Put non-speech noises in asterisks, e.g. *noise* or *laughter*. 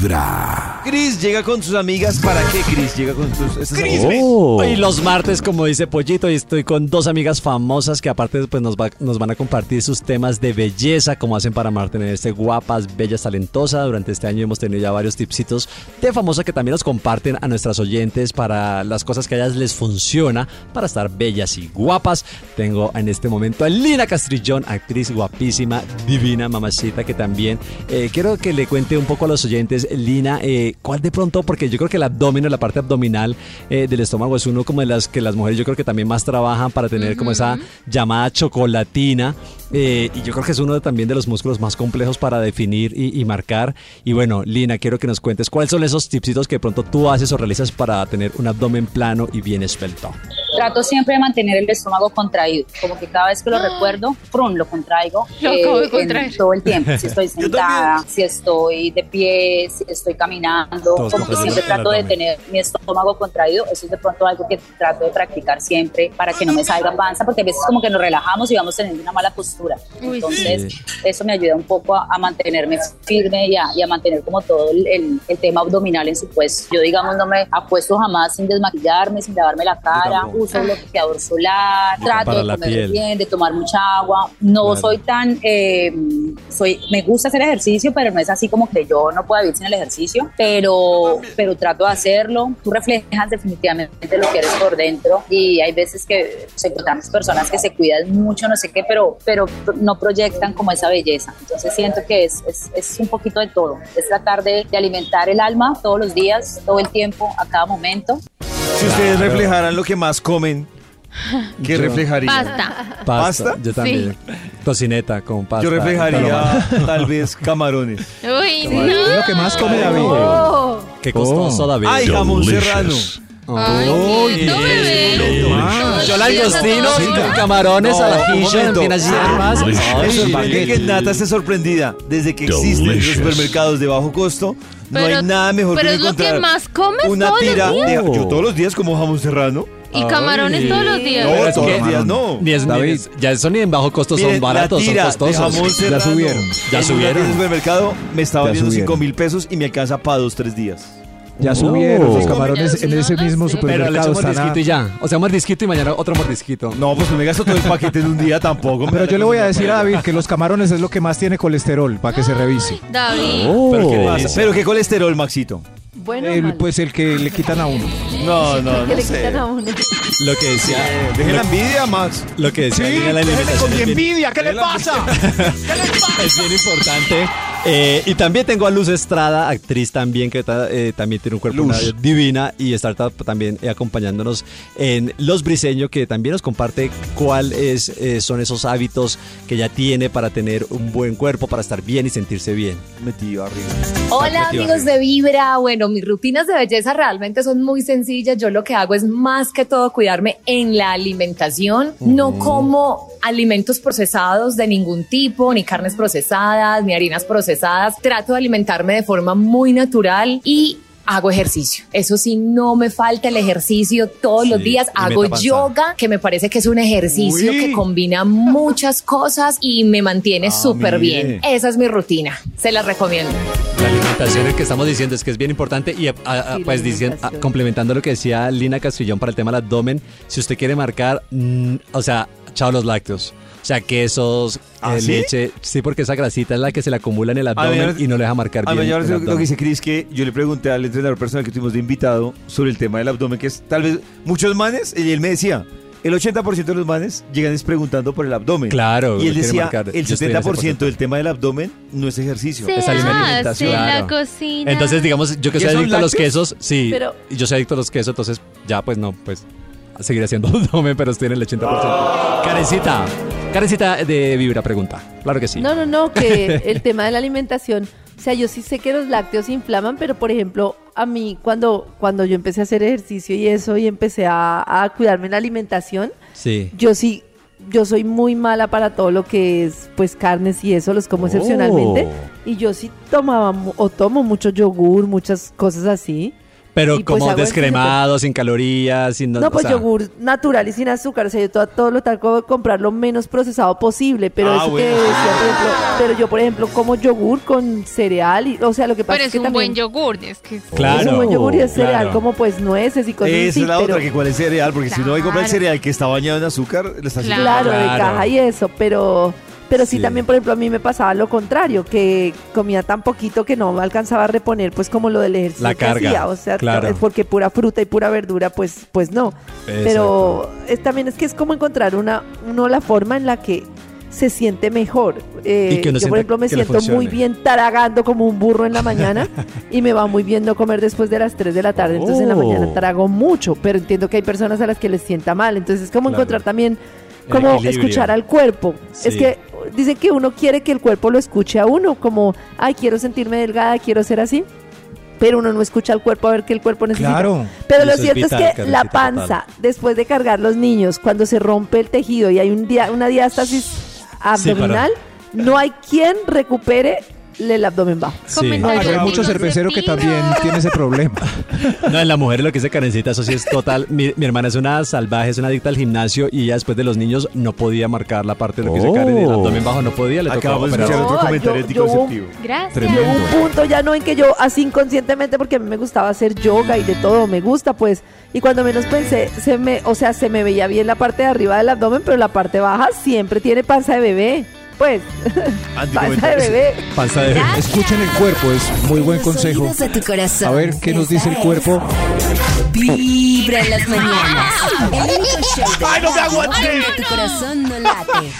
Vibra. Cris llega con sus amigas. ¿Para qué Cris llega con sus esas amigas? Oh. Y los martes, como dice Pollito, y estoy con dos amigas famosas que aparte pues, nos, va- nos van a compartir sus temas de belleza, cómo hacen para mantenerse guapas, bellas, talentosas. Durante este año hemos tenido ya varios tipsitos de famosa que también nos comparten a nuestras oyentes para las cosas que a ellas les funciona para estar bellas y guapas. Tengo en este momento a Lina Castrillón, actriz guapísima, divina, mamacita, que también eh, quiero que le cuente un poco a los oyentes, Lina, eh, ¿cuál de pronto? Porque yo creo que el abdomen o la parte abdominal eh, del estómago es uno como de las que las mujeres yo creo que también más trabajan para tener como esa llamada chocolatina. eh, y yo creo que es uno de- también de los músculos más complejos para definir y, y marcar. Y bueno, Lina, quiero que nos cuentes cuáles son esos tipsitos que de pronto tú haces o realizas para tener un abdomen plano y bien esbelto. Trato siempre de mantener el estómago contraído, como que cada vez que lo recuerdo, ¡prum! lo contraigo *laughs* Lo eh, en todo el tiempo. Si estoy *laughs* sentada, si estoy de pie, si estoy caminando, Todos como que siempre trato de tener mi estómago contraído. Eso es de pronto algo que trato de practicar siempre para que no me salga panza, porque a veces como que nos relajamos y vamos teniendo una mala postura. Uy, Entonces, eso me ayuda un poco a, a mantenerme firme y a, y a mantener como todo el, el- el tema abdominal en su puesto. Yo, digamos, no me acuesto jamás sin desmaquillarme, sin lavarme la cara. Uso bloqueador solar, trato de comer piel. bien, de tomar mucha agua. No Claro. soy tan, eh, soy, me gusta hacer ejercicio, pero no es así como que yo no pueda vivir sin el ejercicio, pero, pero trato de hacerlo. Tú reflejas definitivamente lo que eres por dentro y hay veces que se encontramos personas que se cuidan mucho, no sé qué, pero, pero no proyectan como esa belleza. Entonces siento que es, es, es un poquito de todo. Es tratar de, de alimentar el alma todos los días, todo el tiempo, a cada momento. Si ustedes reflejaran lo que más comen, ¿qué Yo- reflejarían? Pasta. ¿Pasta? Yo también. Tocineta con pasta. Yo reflejaría tal vez camarones. Uy, Es no. lo que más come David. Oh. Qué costoso, David. ¡Ay, jamón Delicious. Ay, quieto, bebé. más. Yo langostinos, camarones, No. Delicious. Me Ay, sorprende que Nata esté sorprendida. Desde que existen los supermercados de bajo costo, no Pero- hay nada mejor pero que es lo que encontrar más comes una todos los tira días. de yo todos los días como jamón serrano. Y camarones Ay. todos los días. No, Pero es todos que- los días no. Ni es, ni David. es- ya eso ni en bajo costo Miren, son baratos, la son costosos. de jamón serrano subieron. Ya subieron. En el supermercado me está Ya valiendo subieron. 5 mil pesos y me alcanza para dos, tres días. Ya Oh. subieron los Sí, camarones en ese mismo Pero Pero le supermercado. mordisquito y ya. O sea, un mordisquito y mañana otro mordisquito. No, pues no me gasto todo el paquete en un día tampoco. Pero yo le voy a decir a David que los camarones es lo que más tiene colesterol, para que se revise. David. Pero qué Pasa. Pero qué colesterol, Maxito. Bueno, El, pues el que le quitan a uno. No, no, que no le sé. quitan a uno. Lo que decía, Deje la envidia, Max. lo que decía Lina, la alimentación es bien- envidia, ¿qué le pasa? *laughs* es bien importante. Eh, y también tengo a Luz Estrada, actriz también, que eh, también tiene un cuerpo divina y está ta- también eh, acompañándonos en Los Briseños, que también nos comparte cuáles son esos hábitos que ella tiene para tener un buen cuerpo, para estar bien y sentirse bien. Metido arriba. Hola amigos de Vibra. Bueno, mis rutinas de belleza realmente son muy sencillas. Yo lo que hago es más que todo cuidarme en la alimentación. No como alimentos procesados de ningún tipo, ni carnes procesadas, ni harinas procesadas. Trato de alimentarme de forma muy natural y hago ejercicio. Eso sí, no me falta el ejercicio todos los Sí, días. y Hago yoga, que me parece que es un ejercicio Uy. que combina muchas cosas y me mantiene Ah, súper bien. Esa es mi rutina. Se las recomiendo. La alimentación, el que estamos diciendo es que es bien importante y a- a- Sí, pues diciendo, a- complementando lo que decía Lina Castrillón para el tema del abdomen, si usted quiere marcar, mm, o sea, chao los lácteos. O sea, quesos, ¿Ah, eh, sí? leche, sí, porque esa grasita es la que se le acumula en el abdomen y no le deja marcar A bien. la atención lo que dice Chris, que yo le pregunté al entrenador personal que tuvimos de invitado sobre el tema del abdomen, que es tal vez muchos manes, y él me decía, el 80% de los manes llegan es preguntando por el abdomen. Claro, Y él decía, marcar. el Yo estoy en ese 70% del tema del abdomen no es ejercicio. Se Es alimentación. en la Claro. cocina. Entonces, digamos, yo que ¿Y soy adicto a los quesos, sí, Pero- y yo soy adicto a los quesos, entonces ya pues no, pues seguiré haciendo *laughs* abdomen, pero estoy en el 80%. Karencita, Karencita de Vibra pregunta. Claro que sí. No, no, no, que el *laughs* tema de la alimentación, o sea, yo sí sé que los lácteos inflaman, pero por ejemplo, a mí cuando, cuando yo empecé a hacer ejercicio y eso y empecé a, a cuidarme en la alimentación, Sí. yo sí, yo soy muy mala para todo lo que es pues carnes y eso, los como excepcionalmente. Oh. Y yo sí tomaba o tomo mucho yogur, muchas cosas así. Pero Y, pues, como el descremado, sin calorías, sin... No, o pues sea, yogur natural y sin azúcar. O sea, yo todo, todo lo trato de comprar lo menos procesado posible. Pero Ah, eso bueno. que decía, por ejemplo, pero yo, por ejemplo, como yogur con cereal. Y, o sea, lo que pasa Pero es es que un también buen yogur. Es que es- Claro. es un buen yogur y es cereal claro. como pues nueces y cosas Esa así. es la pero, otra, que cuál es cereal, porque si uno va y compra el Claro. cereal que está bañado en azúcar, le está haciendo Claro, de Claro. caja y eso, pero pero sí, Sí. también, por ejemplo, a mí me pasaba lo contrario, que comía tan poquito que no me alcanzaba a reponer, pues como lo del ejercicio La que carga, hacía, o sea, claro. es porque pura fruta y pura verdura, pues pues no. Pero es, también es que es como encontrar una uno la forma en la que se siente mejor. Eh, Y que uno yo, por ejemplo, me siento muy bien taragando como un burro en la mañana *laughs* y me va muy bien no comer después de las 3 de la tarde. Entonces en la Oh. mañana trago mucho, pero entiendo que hay personas a las que les sienta mal. Entonces es como Claro. encontrar también como equilibrio. escuchar al cuerpo. Es que dicen que uno quiere que el cuerpo lo escuche a uno, como, ay, quiero sentirme delgada, quiero ser así. Pero uno no escucha al cuerpo a ver qué el cuerpo necesita. Claro. Pero lo es cierto es, que la total. panza, después de cargar los niños, cuando se rompe el tejido y hay un dia- una diástasis abdominal, no hay quien recupere el abdomen bajo. Sí. Hay mucho divinos cervecero que también tiene ese problema. No, en la mujer lo que dice Karencita, eso sí es total. Mi, mi hermana es una salvaje, es una adicta al gimnasio y ella después de los niños no podía marcar la parte de lo que dice Oh. Karen, el abdomen bajo no podía, le tocaba operar. otro comentario yo- yo-. Gracias. Tremendo. Un punto ya no en que yo así inconscientemente porque a mí me gustaba hacer yoga y de todo me gusta pues y cuando menos pensé se me o sea se me veía bien la parte de arriba del abdomen pero la parte baja siempre tiene panza de bebé pues panza de bebé Panza de Escuchen el cuerpo, es muy buen consejo. A ver, ¿qué nos dice el cuerpo? Vibra en las *laughs* mañanas. El único show de ¡Ay, no me radio aguanté! donde tu corazón no late.